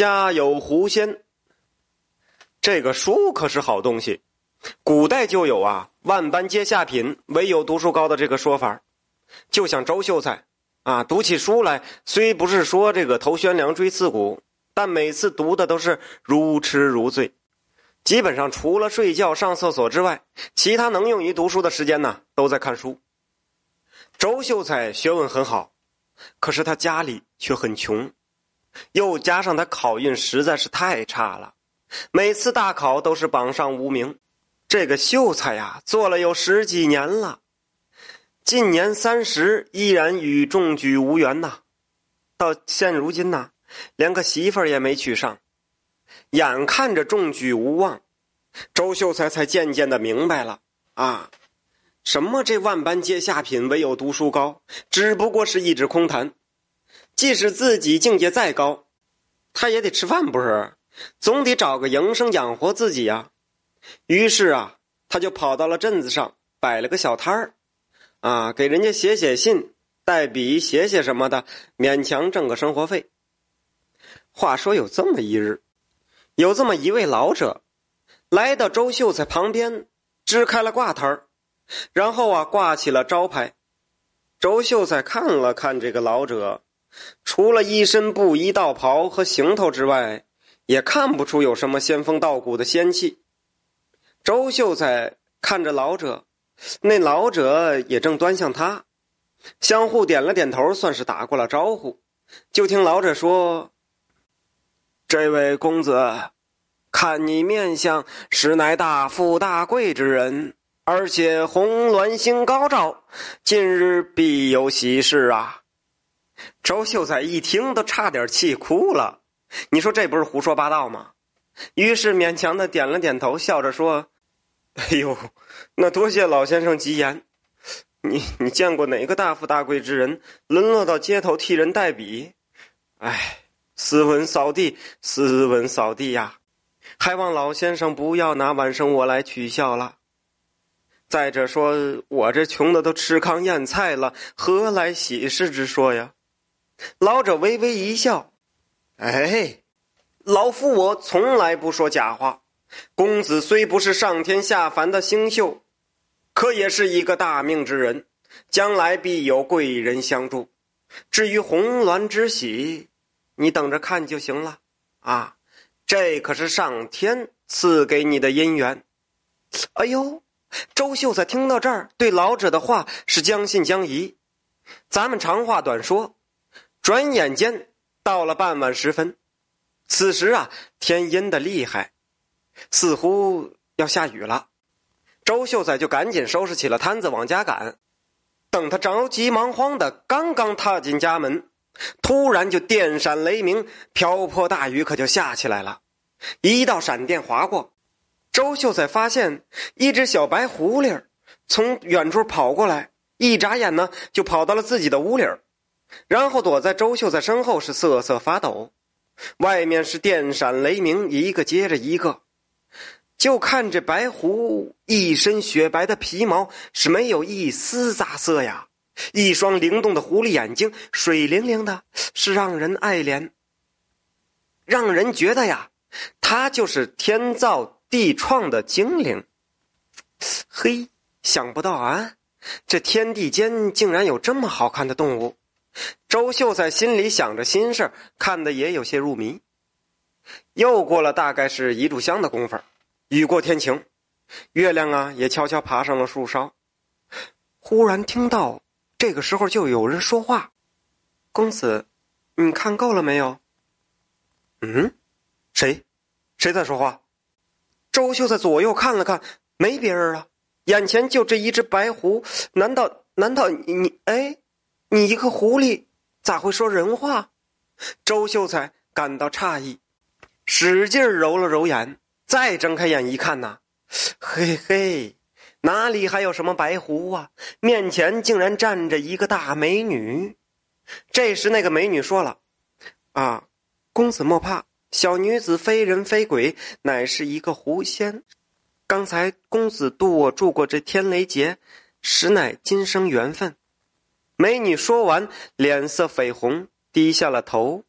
家有狐仙。这个书可是好东西，古代就有啊，万般皆下品，唯有读书高的这个说法。就像周秀才啊，读起书来虽不是说这个头悬梁锥刺股，但每次读的都是如痴如醉。基本上除了睡觉、上厕所之外，其他能用于读书的时间呢，都在看书。周秀才学问很好，可是他家里却很穷，又加上他考运实在是太差了，每次大考都是榜上无名。这个秀才呀，做了有十几年了，近年三十，依然与中举无缘呐。到现如今呐，连个媳妇儿也没娶上。眼看着中举无望，周秀才才渐渐的明白了啊，什么这万般皆下品，唯有读书高，只不过是一纸空谈。即使自己境界再高，他也得吃饭不是？总得找个营生养活自己呀。于是啊，他就跑到了镇子上摆了个小摊儿，啊，给人家写写信、代笔、写写什么的，勉强挣个生活费。话说有这么一日。有这么一位老者，来到周秀才旁边，支开了挂摊儿，然后啊挂起了招牌。周秀才看了看这个老者，除了一身布衣道袍和行头之外，也看不出有什么仙风道骨的仙气。周秀才看着老者，那老者也正端向他，相互点了点头，算是打过了招呼。就听老者说。这位公子，看你面相实乃大富大贵之人，而且红鸾星高照，近日必有喜事啊！周秀才一听都差点气哭了。你说这不是胡说八道吗？于是勉强的点了点头，笑着说：“哎呦，那多谢老先生吉言。你你见过哪个大富大贵之人沦落到街头替人代笔？哎。”斯文扫地，斯文扫地呀！还望老先生不要拿晚生我来取笑了。再者说，我这穷的都吃糠咽菜了，何来喜事之说呀？老者微微一笑：“哎，老夫我从来不说假话。公子虽不是上天下凡的星宿，可也是一个大命之人，将来必有贵人相助。至于红鸾之喜。”你等着看就行了，啊，这可是上天赐给你的姻缘。哎呦，周秀才听到这儿，对老者的话是将信将疑。咱们长话短说，转眼间到了傍晚时分，此时啊，天阴的厉害，似乎要下雨了。周秀才就赶紧收拾起了摊子往家赶。等他着急忙慌的刚刚踏进家门。突然就电闪雷鸣，瓢泼大雨可就下起来了。一道闪电划过，周秀才发现一只小白狐狸从远处跑过来，一眨眼呢就跑到了自己的屋里儿然后躲在周秀才身后是瑟瑟发抖。外面是电闪雷鸣，一个接着一个。就看这白狐一身雪白的皮毛是没有一丝杂色呀。一双灵动的狐狸眼睛，水灵灵的，是让人爱怜，让人觉得呀，它就是天造地创的精灵。嘿，想不到啊，这天地间竟然有这么好看的动物。周秀才心里想着心事看的也有些入迷。又过了大概是一炷香的功夫，雨过天晴，月亮啊也悄悄爬上了树梢。忽然听到。这个时候就有人说话：“公子，你看够了没有？”嗯，谁？谁在说话？周秀才左右看了看，没别人了，眼前就这一只白狐。难道难道你你哎，你一个狐狸咋会说人话？周秀才感到诧异，使劲揉了揉眼，再睁开眼一看呐，嘿嘿。哪里还有什么白狐啊？面前竟然站着一个大美女。这时，那个美女说了：“啊，公子莫怕，小女子非人非鬼，乃是一个狐仙。刚才公子渡我住过这天雷劫，实乃今生缘分。”美女说完，脸色绯红，低下了头。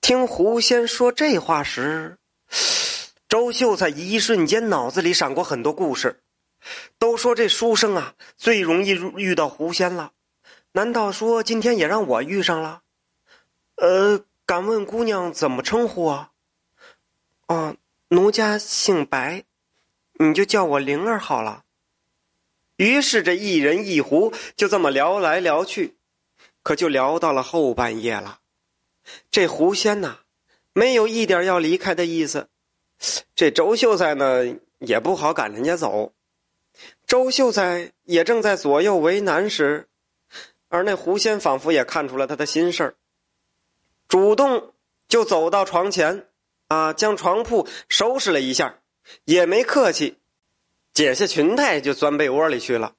听狐仙说这话时，周秀才一瞬间脑子里闪过很多故事。都说这书生啊最容易遇到狐仙了，难道说今天也让我遇上了？呃，敢问姑娘怎么称呼啊？哦，奴家姓白，你就叫我灵儿好了。于是这一人一狐就这么聊来聊去，可就聊到了后半夜了。这狐仙呐，没有一点要离开的意思。这周秀才呢，也不好赶人家走。周秀才也正在左右为难时，而那狐仙仿佛也看出了他的心事儿，主动就走到床前，啊，将床铺收拾了一下，也没客气，解下裙带就钻被窝里去了，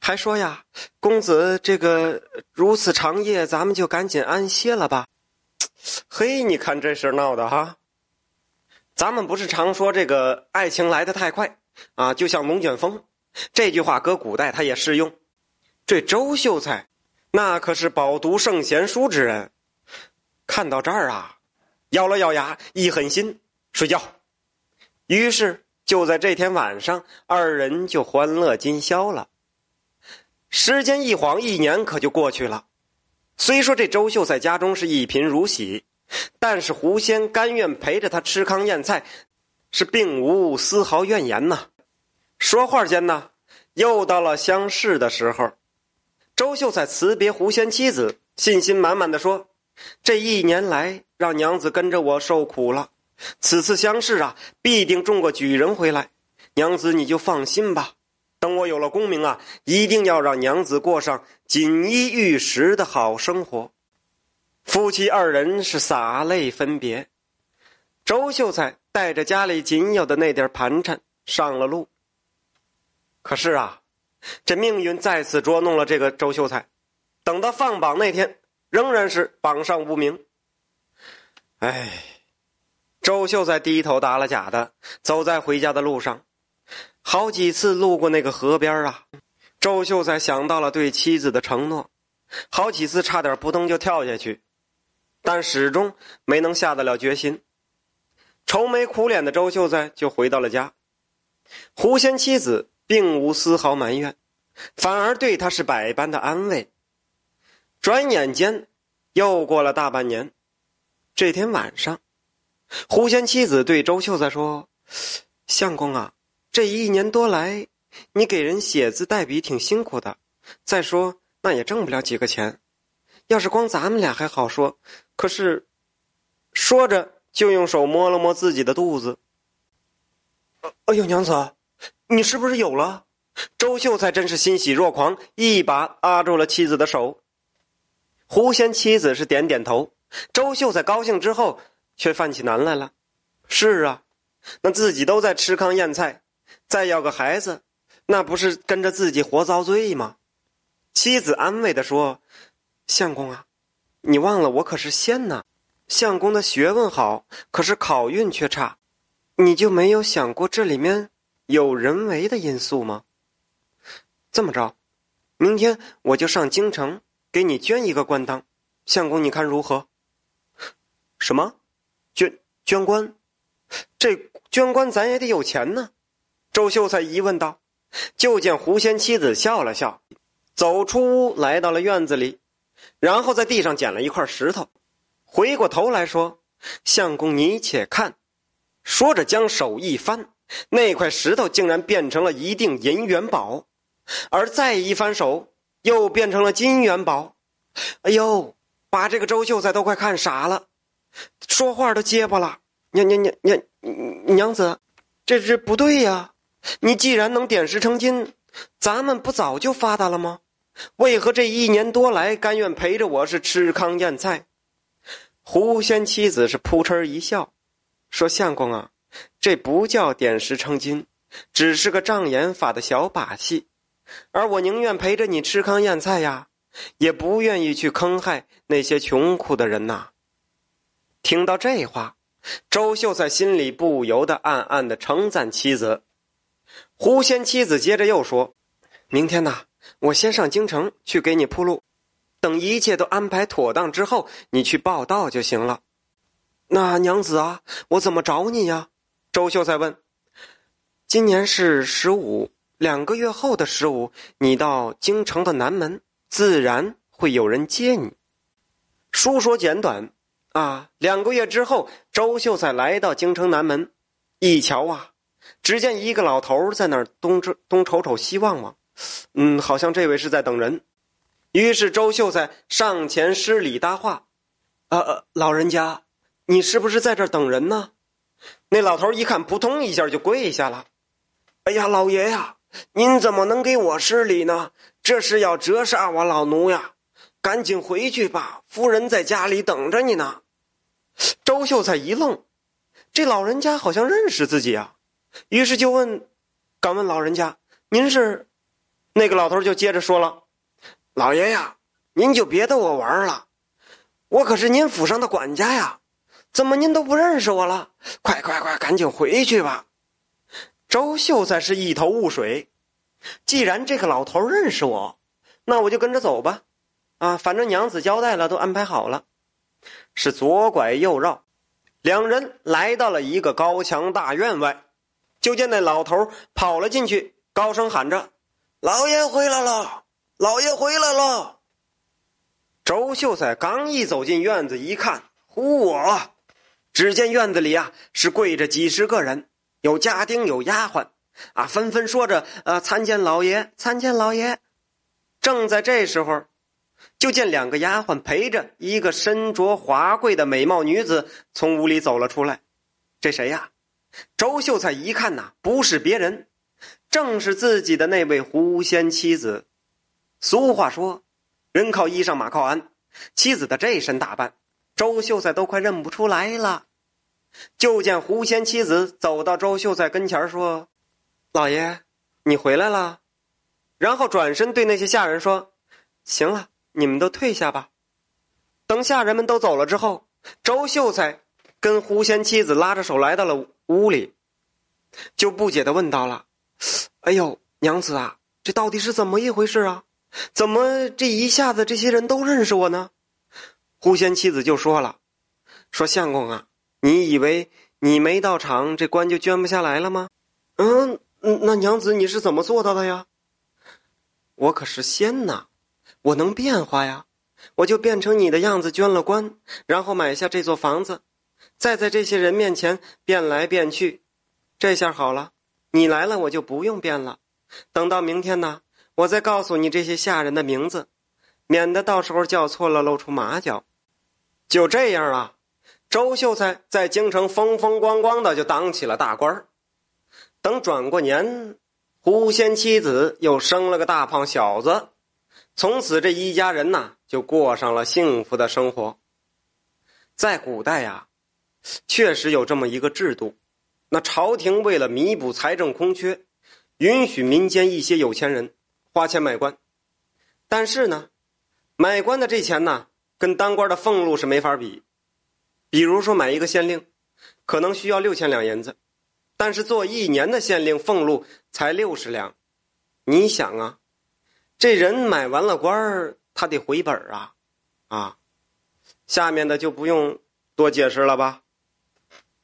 还说呀：“公子，这个如此长夜，咱们就赶紧安歇了吧。”嘿，你看这事闹的哈！咱们不是常说这个爱情来得太快？啊，就像龙卷风，这句话搁古代他也适用。这周秀才，那可是饱读圣贤书之人。看到这儿啊，咬了咬牙，一狠心睡觉。于是就在这天晚上，二人就欢乐今宵了。时间一晃，一年可就过去了。虽说这周秀才家中是一贫如洗，但是狐仙甘愿陪着他吃糠咽菜。是并无丝毫怨言呐。说话间呢，又到了相视的时候。周秀才辞别狐仙妻子，信心满满的说：“这一年来，让娘子跟着我受苦了。此次相试啊，必定中个举人回来。娘子你就放心吧。等我有了功名啊，一定要让娘子过上锦衣玉食的好生活。”夫妻二人是洒泪分别。周秀才。带着家里仅有的那点盘缠上了路。可是啊，这命运再次捉弄了这个周秀才。等到放榜那天，仍然是榜上无名。哎，周秀才低头打了假的，走在回家的路上，好几次路过那个河边啊。周秀才想到了对妻子的承诺，好几次差点扑通就跳下去，但始终没能下得了决心。愁眉苦脸的周秀才就回到了家，狐仙妻子并无丝毫埋怨，反而对他是百般的安慰。转眼间，又过了大半年。这天晚上，狐仙妻子对周秀才说：“相公啊，这一年多来，你给人写字代笔挺辛苦的，再说那也挣不了几个钱。要是光咱们俩还好说，可是……”说着。就用手摸了摸自己的肚子。哎呦，娘子，你是不是有了？周秀才真是欣喜若狂，一把拉住了妻子的手。狐仙妻子是点点头。周秀才高兴之后，却犯起难来了。是啊，那自己都在吃糠咽菜，再要个孩子，那不是跟着自己活遭罪吗？妻子安慰的说：“相公啊，你忘了我可是仙呐。”相公的学问好，可是考运却差，你就没有想过这里面有人为的因素吗？这么着，明天我就上京城给你捐一个官当，相公你看如何？什么？捐捐官？这捐官咱也得有钱呢。周秀才疑问道。就见狐仙妻子笑了笑，走出屋来到了院子里，然后在地上捡了一块石头。回过头来说：“相公，你且看。”说着，将手一翻，那块石头竟然变成了一锭银元宝；而再一翻手，又变成了金元宝。哎呦，把这个周秀才都快看傻了，说话都结巴了。娘娘娘娘娘子，这这不对呀！你既然能点石成金，咱们不早就发达了吗？为何这一年多来甘愿陪着我是吃糠咽菜？狐仙妻子是扑哧一笑，说：“相公啊，这不叫点石成金，只是个障眼法的小把戏。而我宁愿陪着你吃糠咽菜呀，也不愿意去坑害那些穷苦的人呐。”听到这话，周秀才心里不由得暗暗的称赞妻子。狐仙妻子接着又说：“明天呐，我先上京城去给你铺路。”等一切都安排妥当之后，你去报道就行了。那娘子啊，我怎么找你呀？周秀才问。今年是十五，两个月后的十五，你到京城的南门，自然会有人接你。书说简短，啊，两个月之后，周秀才来到京城南门，一瞧啊，只见一个老头在那儿东这东瞅瞅西望望，嗯，好像这位是在等人。于是周秀才上前施礼搭话：“呃，老人家，你是不是在这儿等人呢？”那老头一看，扑通一下就跪下了。哎呀，老爷呀，您怎么能给我施礼呢？这是要折煞我老奴呀！赶紧回去吧，夫人在家里等着你呢。周秀才一愣，这老人家好像认识自己啊，于是就问：“敢问老人家，您是？”那个老头就接着说了：“老爷呀，您就别逗我玩了，我可是您府上的管家呀，怎么您都不认识我了？快快快，赶紧回去吧。”周秀才是一头雾水，既然这个老头认识我，那我就跟着走吧。啊，反正娘子交代了，都安排好了。是左拐右绕，两人来到了一个高墙大院外，就见那老头跑了进去，高声喊着：“老爷回来了，老爷回来了。”周秀才刚一走进院子，一看，嚯！只见院子里啊，是跪着几十个人。有家丁，有丫鬟，啊，纷纷说着：“呃，参见老爷，参见老爷。”正在这时候，就见两个丫鬟陪着一个身着华贵的美貌女子从屋里走了出来。这谁呀？周秀才一看呐，不是别人，正是自己的那位狐仙妻子。俗话说：“人靠衣裳，马靠鞍。”妻子的这身打扮，周秀才都快认不出来了。就见狐仙妻子走到周秀才跟前说：“老爷，你回来了。”然后转身对那些下人说：“行了，你们都退下吧。”等下人们都走了之后，周秀才跟狐仙妻子拉着手来到了屋里，就不解的问到了：“哎呦，娘子啊，这到底是怎么一回事啊？怎么这一下子这些人都认识我呢？”狐仙妻子就说了：“说相公啊。”你以为你没到场，这官就捐不下来了吗？嗯，那娘子你是怎么做到的呀？我可是仙呐，我能变化呀，我就变成你的样子捐了官，然后买下这座房子，再在这些人面前变来变去，这下好了，你来了我就不用变了。等到明天呢，我再告诉你这些下人的名字，免得到时候叫错了露出马脚。就这样啊。周秀才在京城风风光光的就当起了大官等转过年，狐仙妻子又生了个大胖小子，从此这一家人呐就过上了幸福的生活。在古代呀，确实有这么一个制度，那朝廷为了弥补财政空缺，允许民间一些有钱人花钱买官，但是呢，买官的这钱呢，跟当官的俸禄是没法比。比如说买一个县令，可能需要六千两银子，但是做一年的县令俸禄才六十两。你想啊，这人买完了官，他得回本啊，啊，下面的就不用多解释了吧。